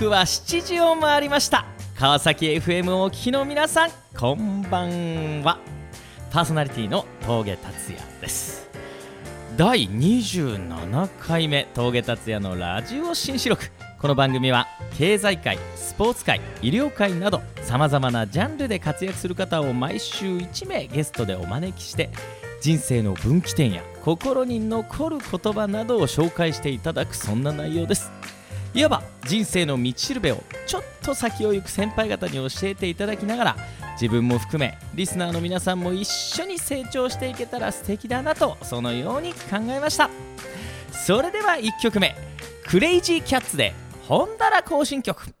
刻は7時を回りました。川崎 FM をお聞きの皆さんこんばんは。パーソナリティの峠達也です。第27回目峠達也のラジオ新四録。この番組は経済界スポーツ界医療界などさまざまなジャンルで活躍する方を毎週1名ゲストでお招きして人生の分岐点や心に残る言葉などを紹介していただくそんな内容です。いわば人生の道しるべをちょっと先を行く先輩方に教えていただきながら自分も含めリスナーの皆さんも一緒に成長していけたら素敵だなとそのように考えました。それでは1曲目クレイジーキャッツで本棚行進曲。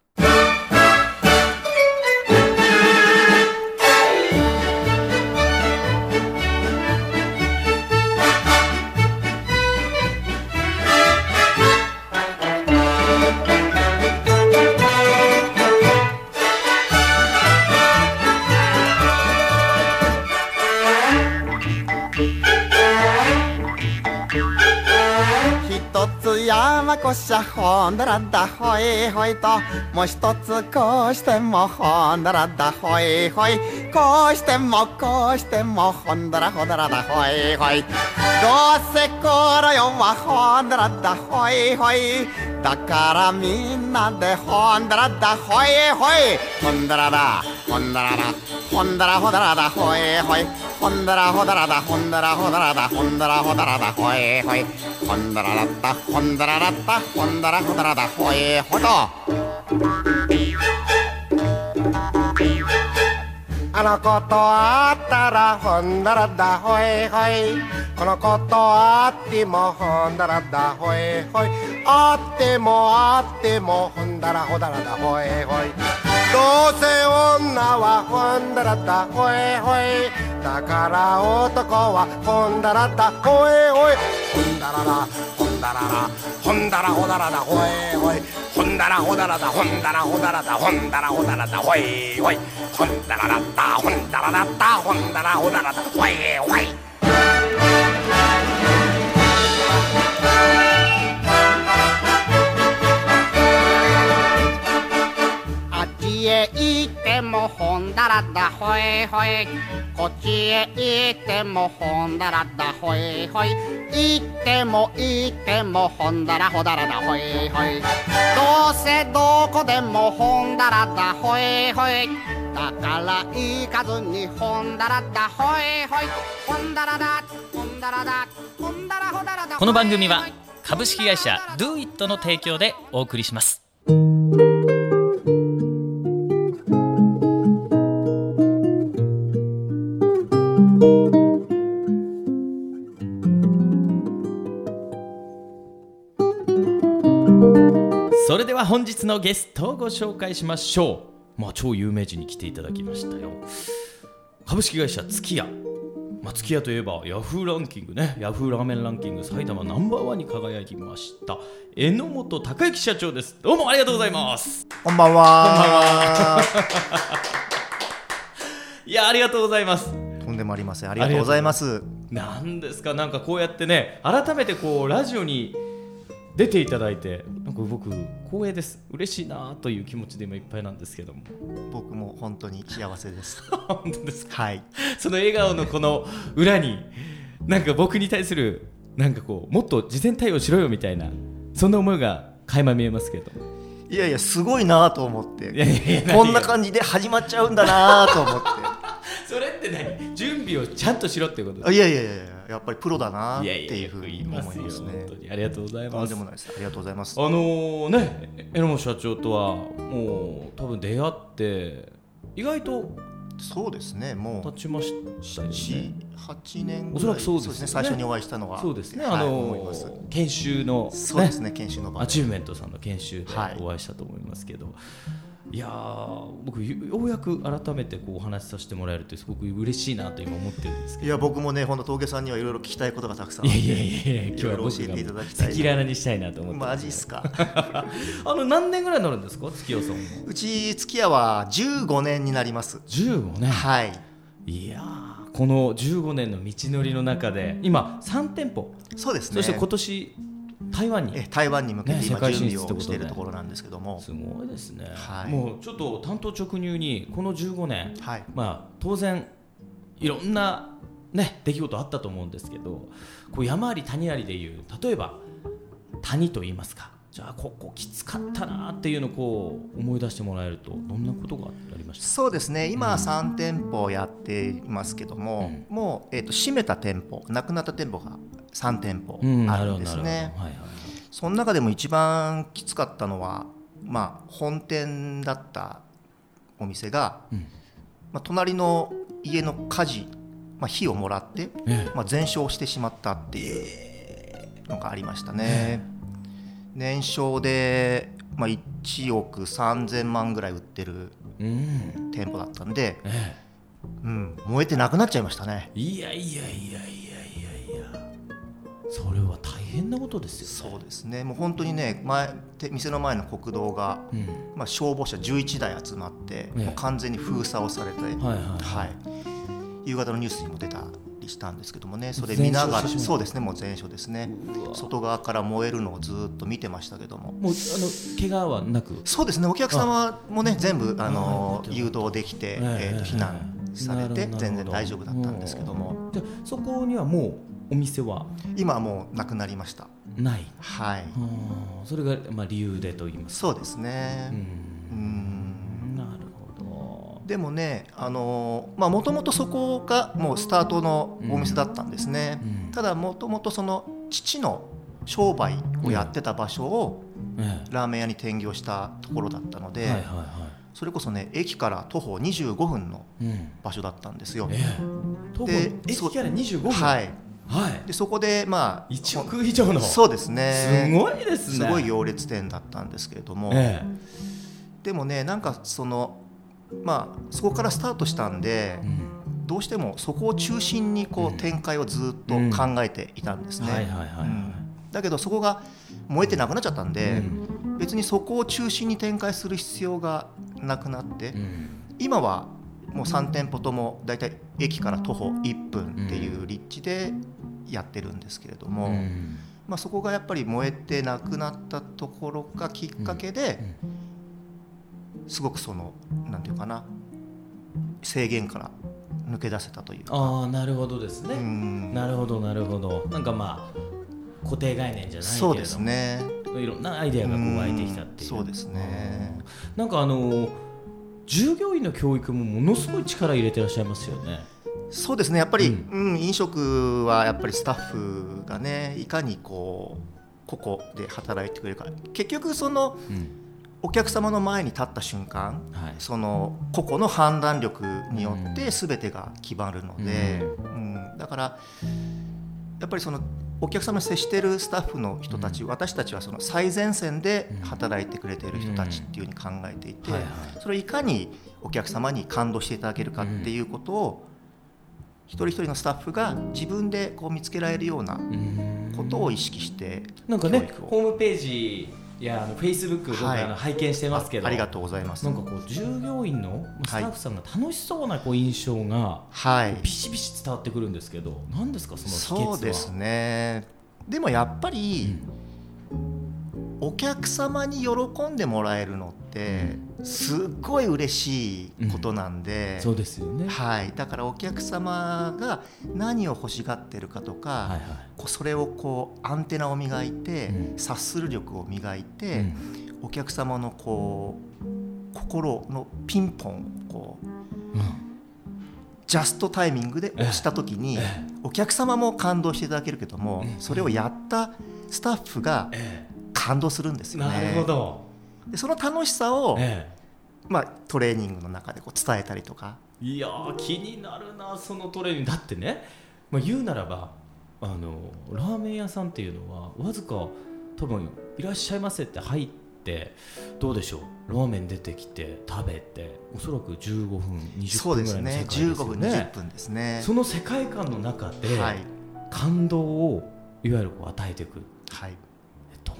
山越しゃほんだらだほいほいと。もう一つこうしてもほんだらだほいほい。こうしてもこうしてもほんだらほだらだほいほいどうせこの世はほんだらだほいほいだからみんなでほんだらだほいあの子と会ったらほんだらだほいほい。この子と会ってもほんだらだほいほい。会っても会ってもほんだらほだらだほいほい。どうせ女はほんだらだほいほい。だから男はほんだらだほいほい。ほんだらら。ほいんだららほんだらほだらだほいほいほんだらほだらだほんだらほだらだほんだらほだらだほいほいほんだらだったほんだらだったほんだらほだらだほいほい Thank you. へ行ってもほんだらだほいほい。こっちへ行ってもほんだらだほいほい。行っても行ってもほんだらほだらだほいほい。どうせどこでもほんだらだほいほい。だから行かずにほんだらだほいほい。ほんだらだほんだらだほんだらほだらだこの番組は株式会社 DoIt の提供でお送りします。本日のゲストをご紹介しましょう。まあ超有名人に来ていただきましたよ。株式会社月屋まあ、月屋といえばヤフーランキングね。ヤフーラーメンランキング埼玉ナンバーワンに輝きました。榎本孝之社長です。どうもありがとうございます。こんばんは。いやありがとうございます。とんでもありません。ありがとうございます。なんですかなんかこうやってね改めてこうラジオに出ていただいて僕光栄です。嬉しいなという気持ちで今いっぱいなんですけども。僕も本当に幸せです。本当ですか？はい。その笑顔のこの裏になんか僕に対するなんかこうもっと事前対応しろよみたいなそんな思いが垣間見えますけど。いやいやすごいなと思って。こんな感じで始まっちゃうんだなと思っそれって何準備をちゃんとしろってこと。ていやいやいやいややっぱりプロだなっていうふうに思いますよ。本ね当にありがとうございとます。んでもないです。ありがとうございます。あのーね榎本社長とはもう多分出会って意外とそうですねもう経ちましたよね。78年ぐらい。おそらくそうですよね。ね最初にお会いしたのは。そうですね、はいあの思います。研修の、そうですね研修の場アチューメントさんの研修ではい。お会いしたと思いますけど、い、やー僕ようやく改めてこうお話しさせてもらえるってすごく嬉しいなと今思ってるんですけいや僕もね本当峠さんにはいろいろ聞きたいことがたくさんどあっていやいやいやいや今日は教えていただがきたい赤裸々にしたいなと思ってマジっすか？あの何年ぐらいになるんですか？月夜さんも。うち月屋は15年になります。15年。はい。いやーこの15年の道のりの中で今3店舗。そうですね。そして今年台湾に？え台湾に向けて今準備をしているところなんですけども、すごいですね、はい。もうちょっと単刀直入にこの15年、はい。まあ、当然いろんな、ね、出来事あったと思うんですけどこう山あり谷ありでいう例えば谷と言いますかじゃあここきつかったなっていうのをこう思い出してもらえるとどんなことがありました？そうですね。今3店舗やっていますけども、もう、えー、と閉めた店舗なくなった店舗が3店舗うんあるんですね、はいはいその中でも一番きつかったのは、まあ、本店だったお店が、うん。まあ、隣の家の火事、まあ、火をもらって、ええ。まあ、全焼してしまったっていうのがありましたね。年商で、まあ、1億3000万ぐらい売ってるうん。店舗だったんで、えうん、燃えてなくなっちゃいましたね。えいやいやいやいやいやいや。それは大変なことですよね。そうですね。もう本当にね前て店の前の国道が、うん。まあ、消防車11台集まって、え完全に封鎖をされて、はいはいはい。夕方のニュースにも出たりしたんですけどもねそれ見ながらそうですねもう全焼ですね。外側から燃えるのをずっと見てましたけども。もうあの怪我はなく？そうですねお客様もね全部あのあ誘導できて、えーと避難されて全然大丈夫だったんですけども。でそこにはもうお店は？今はもうなくなりました。ない。はい。うん。それがまあ理由でと言いますそうですうねうんでもねあのまあもともとそこがもうスタートのお店だったんですね、うん。ただもともとその父の商売をやってた場所をラーメン屋に転業したところだったので、それこそね駅から徒歩25分の場所だったんですよ。ええ。徒歩で駅から25分？はい、はい。でそこでまあ1億以上の。そうですね。すごいですね。すごい行列店だったんですけれども、え。でもねなんかそのまあそこからスタートしたんでどうしてもそこを中心にこう展開をずっと考えていたんですね。だけどそこが燃えてなくなっちゃったんで、別にそこを中心に展開する必要がなくなって、うん。今はもう3店舗ともだいたい駅から徒歩1分っていう立地でやってるんですけれども、うん。まあ、そこがやっぱり燃えてなくなったところがきっかけで、すごくそのなんていうかな制限から抜け出せたというか。ああなるほどですねうんなるほどなるほどなんかまあ固定概念じゃないけれどもそうですね。いろんなアイデアがこう湧いてきたっていううんそうですね。なんかあの従業員の教育もものすごい力入れてらっしゃいますよねそうですね。やっぱり、ううん飲食はやっぱりスタッフがねいかにこう個々で働いてくれるか。結局そのうんお客様の前に立った瞬間、はい。その個々の判断力によって全てが決まるので、ううん。だからやっぱりそのお客様に接しているスタッフの人たち、私たちはその最前線で働いてくれている人たちっていうふうに考えていて、それをいかにお客様に感動していただけるかっていうことを、一人一人のスタッフが自分でこう見つけられるようなうん。ことを意識してなんかねホームページやあのフェイスブックはい。あの拝見してますけど、あありがとうございます。なんかこう従業員のスタッフさんが楽しそうなこう印象がはい。ビシビシ伝わってくるんですけど何ですかその秘訣は？そうですね。でもやっぱり、お客様に喜んでもらえるのってすっごい嬉しいことなんで、そうですよね。はい、だからお客様が何を欲しがってるかとか、はいはい。それをこうアンテナを磨いて、うん。察する力を磨いて、うん。お客様のこう心のピンポンをこうジャストタイミングで押した時に、えお客様も感動していただけるけども、それをやったスタッフがえ感動するんですよね。えなるほど、でその楽しさを、えまあ、トレーニングの中でこう伝えたりとか。えいやー気になるなそのトレーニング。だってね、まあ、言うならばあのラーメン屋さんっていうのはわずか多分いらっしゃいませって入ってどうでしょう？ラーメン出てきて食べておそらく15分20そう分ぐらいの世ですね。界ですよね15分20分ですね。その世界観の中ではい。感動をいわゆるこう与えていく。はい、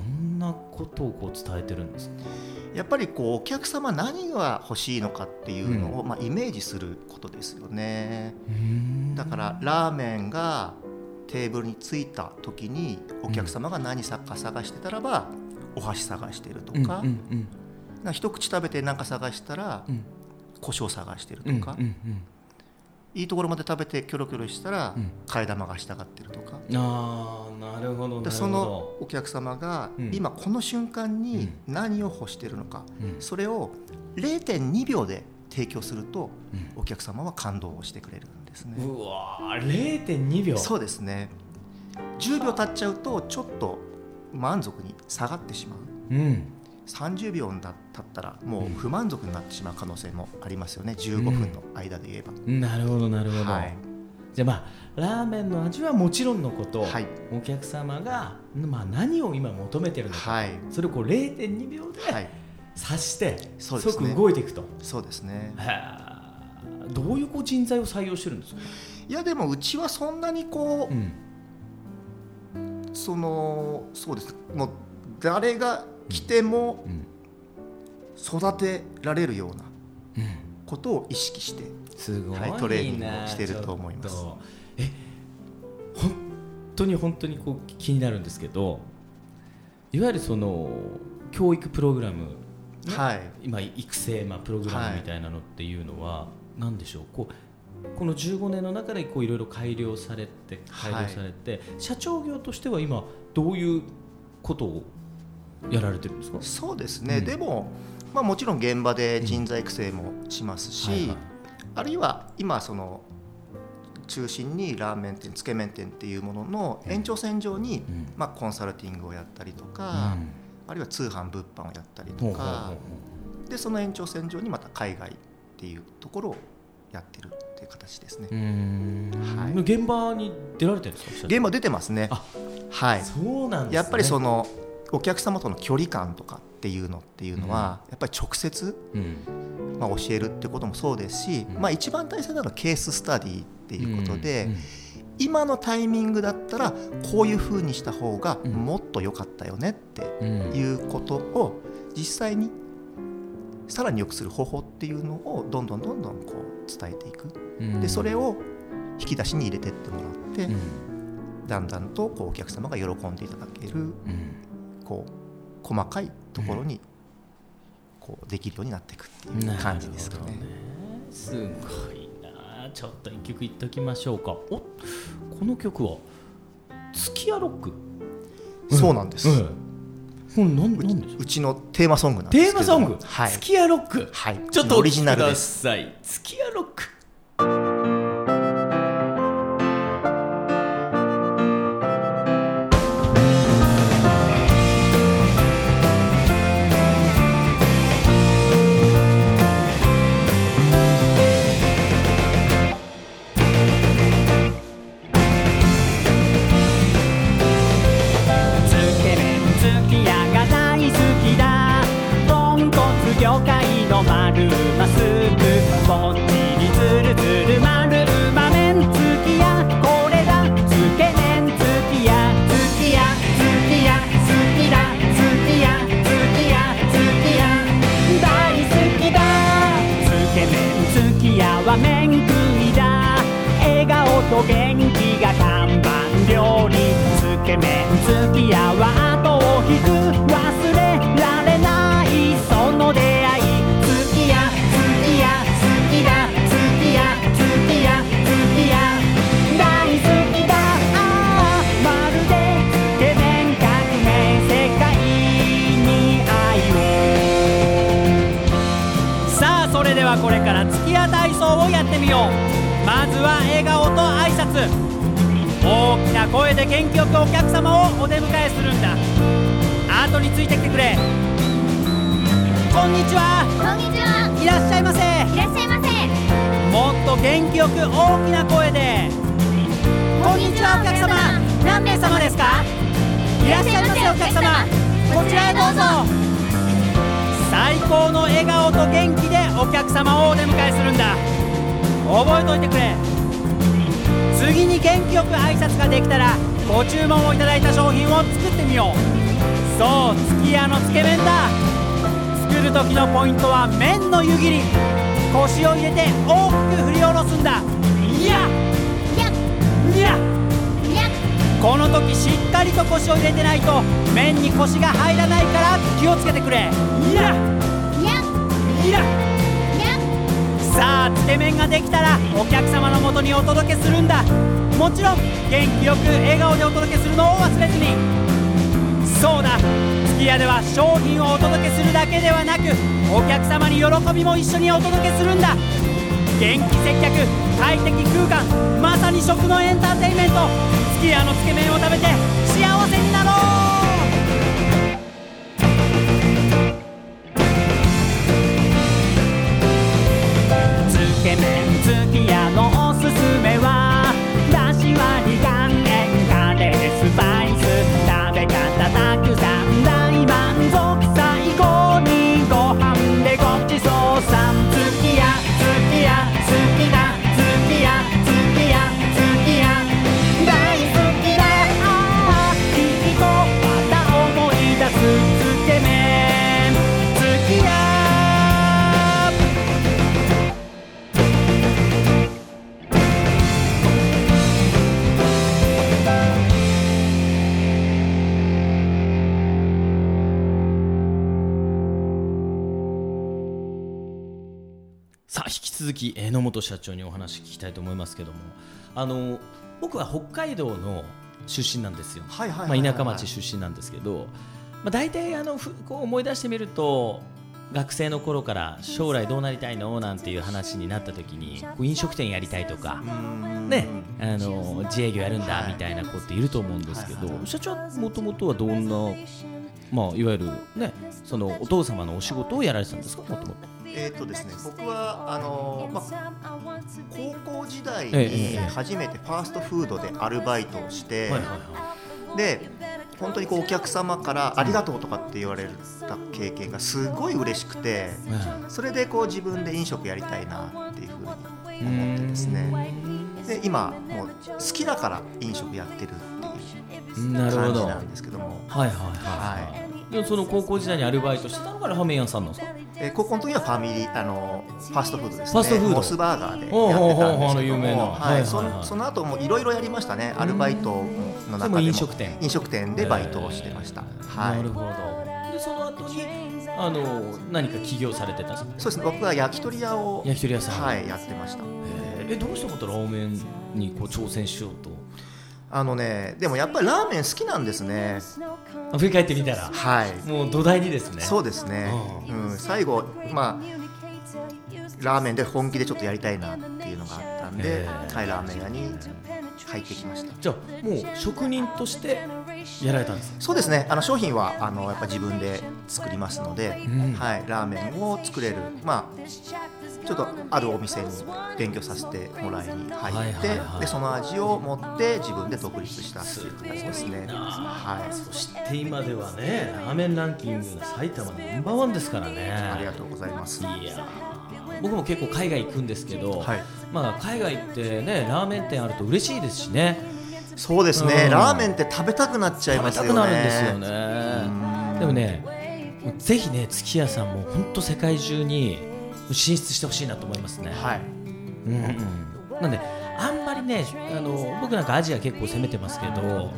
んなことをこう伝えてるんですか？やっぱりこうお客様何が欲しいのかっていうのを、まあ、イメージすることですよね。だからラーメンがテーブルに着いた時にお客様が何さか探してたらば、お箸探してるとか,、一口食べて何か探したら、ん。胡椒探してるとか、うんうんいいところまで食べてキョロキョロしたら、うん。替え玉がしたがってるとか。うんああなるほどでそのどお客様がうん。今この瞬間に何を欲してるのか、うん。それを0.2秒で提供するとうん。お客様は感動をしてくれるんですね。うわー0.2秒そうですね。10秒経っちゃうとちょっと満足に下がってしまう。うん30秒だ経ったらもう不満足になってしまう可能性もありますよね。15分の間で言えば、なるほどなるほど、はい。じゃあまあラーメンの味はもちろんのこと、はい。お客様が、まあ、何を今求めてるのか、はい。それをこう0.2秒ではい。察して、そうですね。即動いていくと、そうですね。どういうこう人材を採用してるんですか、いやでもうちはそんなにこう、うん。そのそうです。もう誰が来てもうん。育てられるようなうん。ことを意識してはいトレーニングをしてると思います。本当に本当にこう気になるんですけどいわゆるその教育プログラム、ねはい。今育成、まあ、プログラムみたいなのっていうのは、何でしょう？こうこの15年の中でこういろいろ改良されて改良されて、社長業としては今どういうことをやられてるんですか？そうですね、うん。でも、まあ、もちろん現場で人材育成もしますし、はいはいあるいは今その中心にラーメン店つけ麺店っていうものの延長線上に、うん。まあ、コンサルティングをやったりとか、うん。あるいは通販物販をやったりとかでその延長線上にまた海外っていうところをやってるっていう形ですね。う。ん。はい。現場に出られてるんですか？現場出てますね。あはい。そうなんですね。やっぱりそのお客様との距離感とかっていうのっていうのは、やっぱり直接、うん。まあ、教えるってこともそうですし、うん。まあ、一番大切なのはケーススタディっていうことで、うん。今のタイミングだったらこういうふうにした方がうん。もっと良かったよねってうんいうことを実際にさらに良くする方法っていうのをどんどんどんどんこう伝えていく。うん。でそれを引き出しに入れてってもらって、うん。だんだんとこうお客様が喜んでいただける。うんこう細かいところにこうできるようになっていくっていう感じですかね。ねすごいな。ちょっと一曲いっときましょうか。おこの曲は月屋ロック？そうなんです、うん。なんうなんでしょう？うちのテーマソングなんですけど。テーマソング、はい、月屋ロック。はい、ちょっとオリジナルでおす。月屋ロック声で元気よくお客様をお出迎えするんだ。後についてきてくれ。こんにちは。こんにちは。いらっしゃいませ。いらっしゃいませ。もっと元気よく大きな声で。こんにちはお客様。何名様ですか？いらっしゃいませお客様。こちらへどうぞ。最高の笑顔と元気でお客様をお出迎えするんだ。覚えておいてくれ次に元気よく挨拶ができたらご注文をいただいた商品を作ってみよう。そう月屋のつけ麺だ。作る時のポイントは麺の湯切り。腰を入れて大きく振り下ろすんだ。いややいやこの時しっかりと腰を入れてないと麺に腰が入らないから気をつけてくれ。いやいやさあつけ麺ができたらお客様のもとにお届けするんだ。もちろん元気よく笑顔でお届けするのを忘れずに。そうだすき家では商品をお届けするだけではなくお客様に喜びも一緒にお届けするんだ。元気接客快適空間まさに食のエンターテインメント。すき家のつけ麺を食べて幸せにつけ麺つきき榎本社長にお話聞きたいと思いますけどもあの僕は北海道の出身なんですよ、はいはいはいま田舎町出身なんですけど、まあ、大体あのふこう思い出してみると学生の頃から将来どうなりたいの？なんていう話になった時に飲食店やりたいとか、ね、あの自営業やるんだみたいな子っていると思うんですけど、社長はもともとはどんな、まあ、いわゆる、ね、そのお父様のお仕事をやられてたんですか？もともと。えーとですね、僕はあの、まあ、高校時代にえ初めてファーストフードでアルバイトをして、で本当にこうお客様からありがとうとかって言われた経験がすごい嬉しくていそれでこう自分で飲食やりたいなっていうふうに思ってですね。で今もう好きだから飲食やってる。感じはないんですけども、はいはいはい。でその高校時代にアルバイトしてたのがラーメン屋さんなんですか？えー高校の時はファミリーあのファーストフードですね。ファーストフード。モスバーガーでやってたんですあの有名な。けどもはい。はいはいはい。そのその後もいろいろやりましたね。アルバイトの中でも。飲食店。飲食店でバイトをしてました、はい。なるほど。でその後にあの何か起業されてたんですか？そうですね。僕は焼き鳥屋を焼き鳥屋さん。はいやってました。えー。えどうしてまたラーメンにこう挑戦しようと？あのねでもやっぱりラーメン好きなんですね。あ振り返ってみたら。はい。もう土台にですね。そうですね、うん、最後まあラーメンで本気でちょっとやりたいなっていうのがあったんで、えーはい、ラーメン屋に入ってきました。じゃあもう職人としてやられたんですか？そうですね。あの商品はあのやっぱ自分で作りますので、うん。はい、ラーメンを作れる。まあちょっとあるお店に勉強させてもらいに入って、でその味を持って自分で独立したっていう形ですね。はい、そして今ではねラーメンランキングが埼玉ナンバーワンですからね。ありがとうございます。いやー。僕も結構海外行くんですけど、はい。まあ、海外ってねラーメン店あると嬉しいですしね。そうですね、うん。ラーメンって食べたくなっちゃい食べますよね。たくなるんですよね。でもねぜひね月屋さんも本当世界中に進出してほしいなと思いますね、はい、うんうん、なんであんまりねあの僕なんかアジア結構攻めてますけどあの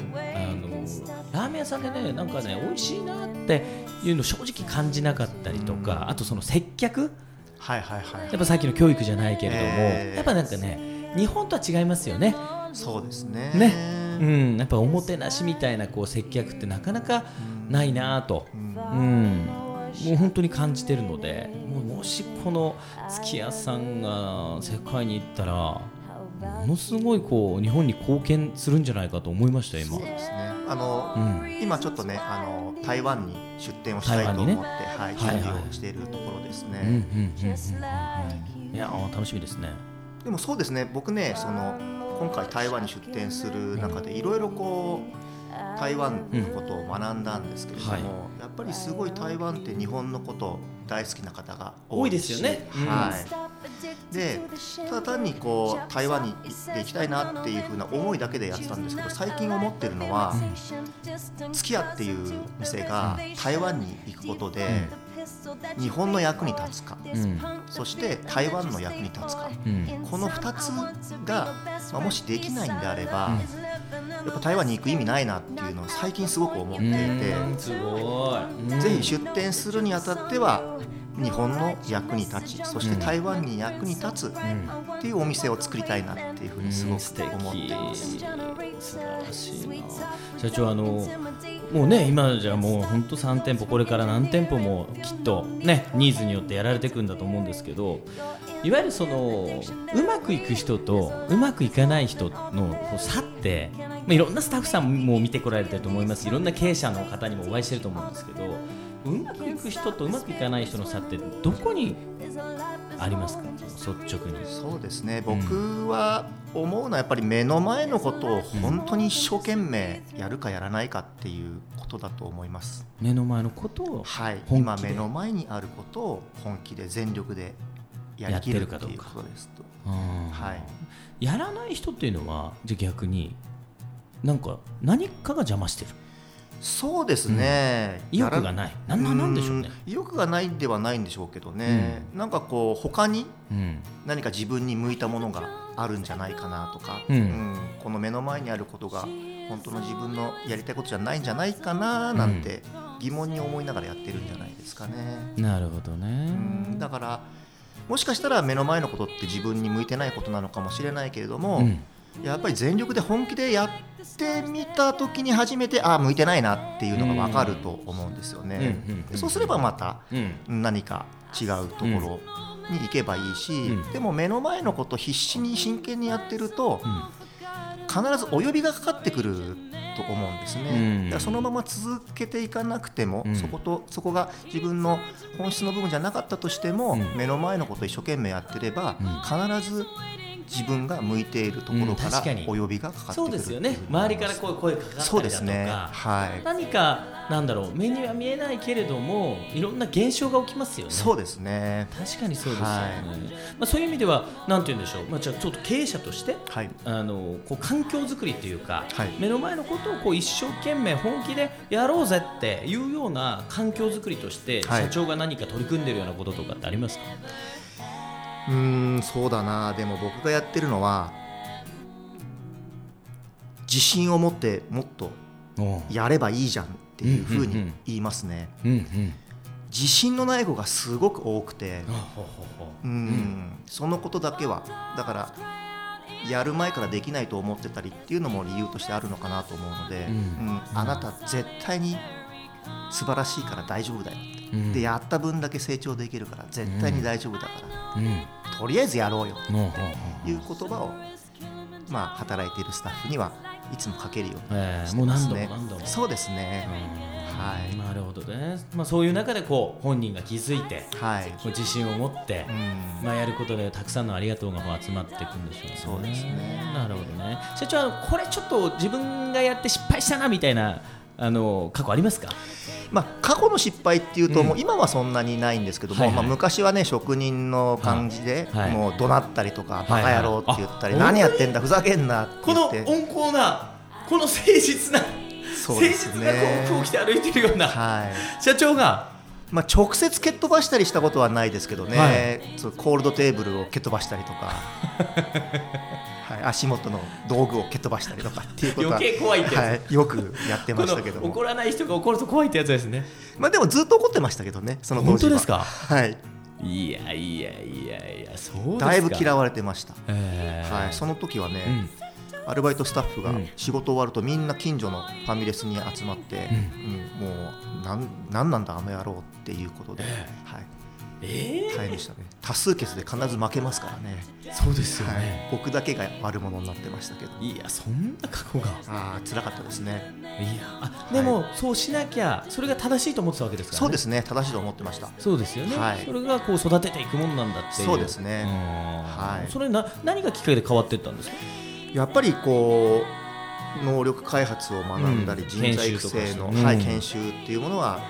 ラーメン屋さんでねなんかね美味しいなっていうの正直感じなかったりとかあとその接客？はいはいはい。やっぱさっきの教育じゃないけれども、えー。やっぱなんかね日本とは違いますよね。そうですね。ね、うん、やっぱおもてなしみたいなこう接客ってなかなかないなぁと、うん、もう本当に感じてるので、もしこの月屋さんが世界に行ったら。ものすごいこう日本に貢献するんじゃないかと思いました今そう。ですね。あの、うん今ちょっとねあの台湾に出店をしたいと思って、ねはい準備をしているところですね。いやー楽しみですね。でもそうですね僕ねその今回台湾に出店する中でいろいろこう台湾のことを学んだんですけれども、はいやっぱりすごい台湾って日本のこと大好きな方が多いですよね。うん。はい、でただ単にこう台湾に行って行きたいなっていう風な思いだけでやってたんですけど最近思ってるのは、月屋っていう店が台湾に行くことで、日本の役に立つか、うん。そして台湾の役に立つか、うん。この2つが、まあ、もしできないんであれば、やっぱ台湾に行く意味ないなっていうのを最近すごく思ってい。てぜひ出店するにあたっては日本の役に立ちそして台湾に役に立つっていうお店を作りたいなっていうふうにすごく思ってます。素晴らしいな。社長あのもうね今じゃもう本当3店舗これから何店舗もきっとねニーズによってやられていくんだと思うんですけどいわゆるそのうまくいく人とうまくいかない人の差って、まあ、いろんなスタッフさんも見てこられてると思います。いろんな経営者の方にもお会いしてると思うんですけどうまくいく人とうまくいかない人の差ってどこにありますか？率直に。そうですね。僕は思うのはやっぱり目の前のことを本当に一生懸命やるかやらないかっていうことだと思います。目の前のことをはい、今目の前にあることを本気で全力でやりきるっていうことですと。ははい、やらない人っていうのはじゃあ逆になんか何かが邪魔してるそうですね、意欲やらがない。なんなんなんでしょうね。ん。意欲がないんではないんでしょうけどね、なんかこう他にうん。何か自分に向いたものがあるんじゃないかなとか、うん。この目の前にあることが本当の自分のやりたいことじゃないんじゃないかななんて疑問に思いながらやってるんじゃないですかね。なるほどね。うん。だからもしかしたら目の前のことって自分に向いてないことなのかもしれないけれども、うんやっぱり全力で本気でやってみた時に初めてああ向いてないなっていうのが分かると思うんですよね。そうすればまたうん。何か違うところに行けばいいし、うん。でも目の前のこと必死に真剣にやってると、ん。必ずお呼びがかかってくると思うんですね、うん。だからそのまま続けていかなくても、うん。そことそこが自分の本質の部分じゃなかったとしても、うん。目の前のことを一生懸命やってれば、うん。必ず自分が向いているところうんからお呼びがかかってくるそうですよね。周りからこう声かかったりだとか。そうですね。はい。何かなんだろう。目には見えないけれどもいろんな現象が起きますよね。そうですね。確かにそうですよね、はい。まあ、そういう意味ではなんて言うんでしょう、まあ、じゃあちょっと経営者としてはい。あのこう環境づくりというか、はい。目の前のことをこう一生懸命本気でやろうぜっていうような環境づくりとして、はい。社長が何か取り組んでるようなこととかってありますか？うーんそうだな。でも僕がやってるのは自信を持ってもっとやればいいじゃんっていうふうに言いますね、自信のない子がすごく多くてうん。そのことだけは。だからやる前からできないと思ってたりっていうのも理由としてあるのかなと思うので、うん。うん。あなた絶対に素晴らしいから大丈夫だよって、うんでやった分だけ成長できるから絶対に大丈夫だから、うん。とりあえずやろうよ。ほうほうほういう言葉を、まあ、働いているスタッフにはいつもかけるようにえーしてますね。そうですね。はい。なるほどね、まあ、そういう中でこう本人が気づいてはい。自信を持って、うん。まあ、やることでたくさんのありがとうが集まっていくんでしょうね。そうですね。なるほどね。社長これちょっと自分がやって失敗したなみたいなあの過去ありますか？まあ、過去の失敗っていうと、うん。もう今はそんなにないんですけども、まあ、昔はね職人の感じで、はいもう怒鳴ったりとか、はいバカ野郎って言ったり、あ何やってんだふざけんなってこの温厚なこの誠実な、誠実なこう服を着て歩いてるようなはい。社長がまあ、直接蹴っ飛ばしたりしたことはないですけどね、はい。そうコールドテーブルを蹴っ飛ばしたりとか、はい、足元の道具を蹴っ飛ばしたりとかっていうことは余計怖いってやつ。はい、よくやってこましたけど怒らない人が怒ると怖いってやつですね。まあ、でもずっと怒ってましたけどねその当時は。本当ですか？はい。いやいやいやいやそうですか。だいぶ嫌われてました、えー。はい、その時はね、うんアルバイトスタッフがうん。仕事終わるとみんな近所のファミレスに集まって、うん。もうなんなんなんだあの野郎っていうことで、はい、え大変でしたね。多数決で必ず負けますからね、ーそうですよはい。ね。、僕だけが悪者になってましたけど。いやそんな過去が。ああ辛かったですね。いやあでも、そうしなきゃそれが正しいと思ってたわけですからね。そうですね。正しいと思ってました。そうですよね、はい。それがこう育てていくものなんだっていう。そうですね。うん。はい。それな何がきっかけで変わっていったんですか？やっぱりこう能力開発を学んだり、うん。人材育成の、はい研修っていうものは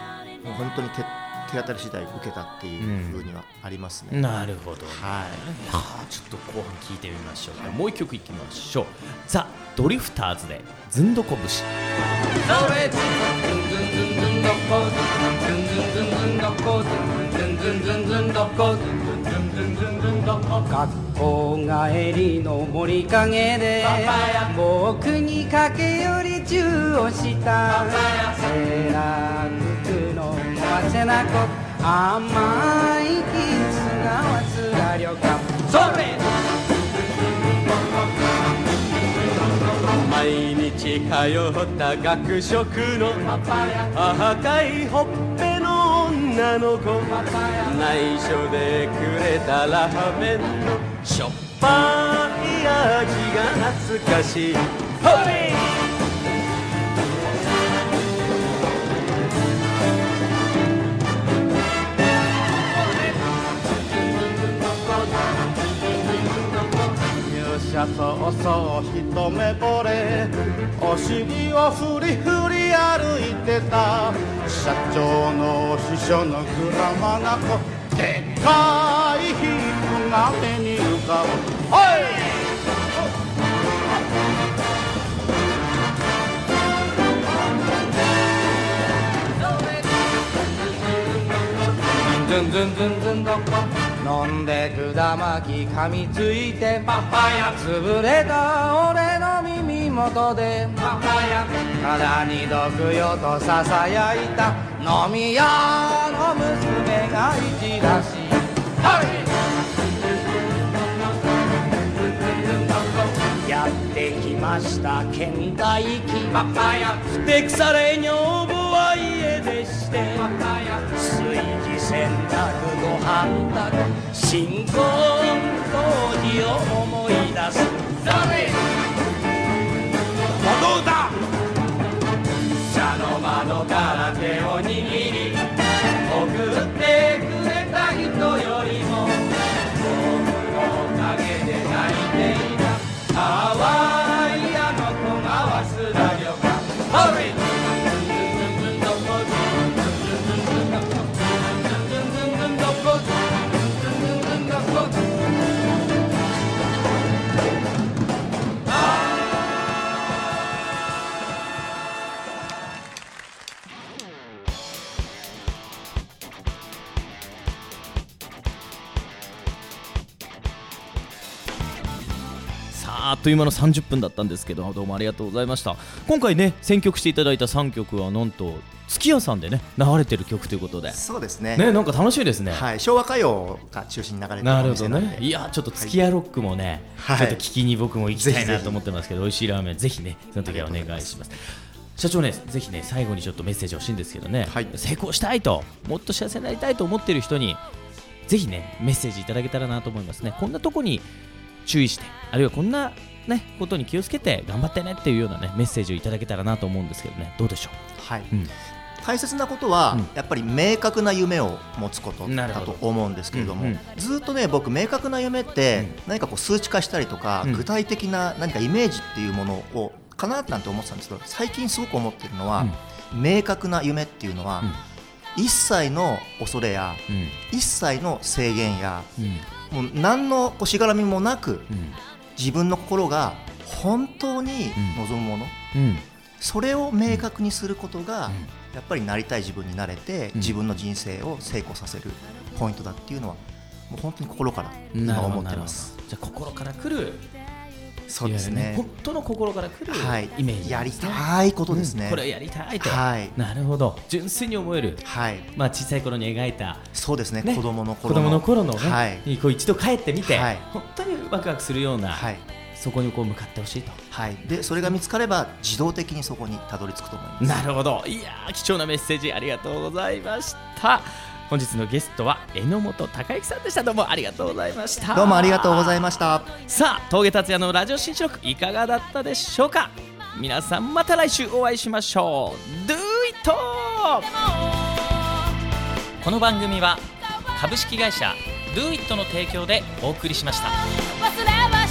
もう本当に手手当たり次第受けたっていうふうにはありますね、なるほど、はい。いやーちょっと後半聞いてみましょうもう一曲いきましょう。ザ・ドリフターズでずんどこ節学校帰りの森陰で僕に駆け寄りチューをした。セーラー服のわせなこ甘いキスが忘れよかそれ毎日通った学食の赤いほっぺの女の子内緒でくれたラーメンのしょっぱい味が懐かしい！ほれ入社早々一目惚れお尻をフリフリ歩いてた社長の秘書のグラマな子でっかい皮膚が目に浮かぶおいズンズンズンズンどこ飲んでくだまき噛みついてパパヤ潰れた俺の耳元でパパヤ体に毒よとささやいた。飲み屋の娘が一出し。はい。やってきました県大機パパヤふてくされ女房は家でして。パパヤ洗濯ご飯だ新婚当時を思い出す。誰という間の30分だったんですけどどうもありがとうございました。今回ね選曲していただいた3曲はなんと月屋さんでね流れてる曲ということで。そうですね。ねなんか楽しいですね、はい、昭和歌謡が中心に流れてるおなるほどね。い。やちょっと月屋ロックもね、はい。ちょっと聞きに僕も行きたいなと思ってますけど美味しいラーメンぜひねその時はお願いします。社長ねぜひね最後にちょっとメッセージ欲しいんですけどね、はい。成功したいともっと幸せになりたいと思ってる人にぜひねメッセージいただけたらなと思いますね。こんなとこに注意してあるいはこんなねことに気をつけて頑張ってねっていうようなねメッセージをいただけたらなと思うんですけどね。どうでしょはい、うん。大切なことは、うん。やっぱり明確な夢を持つことだと思うんですけれども、うんうん。ずっとね僕明確な夢って何かこう数値化したりとか、うん。具体的な何かイメージっていうものをかななんて思ってたんですけど最近すごく思ってるのは、明確な夢っていうのは、一切の恐れやううん。一切の制限やうん。もう何のこうしがらみもなくうん自分の心が本当に望むもの、うん。それを明確にすることが、うん。やっぱりなりたい自分になれて、うん。自分の人生を成功させるポイントだっていうのはもう本当に心から今思ってます。じゃあ心から来る。そうですね。本当の心から来るはい。イメージやりたいことですね。うん。これをやりたいと、はい。なるほど。純粋に思える、はい。まあ、小さい頃に描いた、そうですね。ね。子供の子頃の。供の頃のね、はい。にこう一度帰ってみて、はい。本ワクワクするような、はい。そこにこう向かってほしいと。はい。でそれが見つかれば自動的にそこにたどり着くと思います。なるほど。いやー貴重なメッセージありがとうございました。本日のゲストは榎本孝之さんでした。どうもありがとうございました。どうもありがとうございました。さあ峠達也のラジオ新記録いかがだったでしょうか？皆さんまた来週お会いしましょう。Do it! この番組は株式会社 Do it の提供でお送りしました。忘れは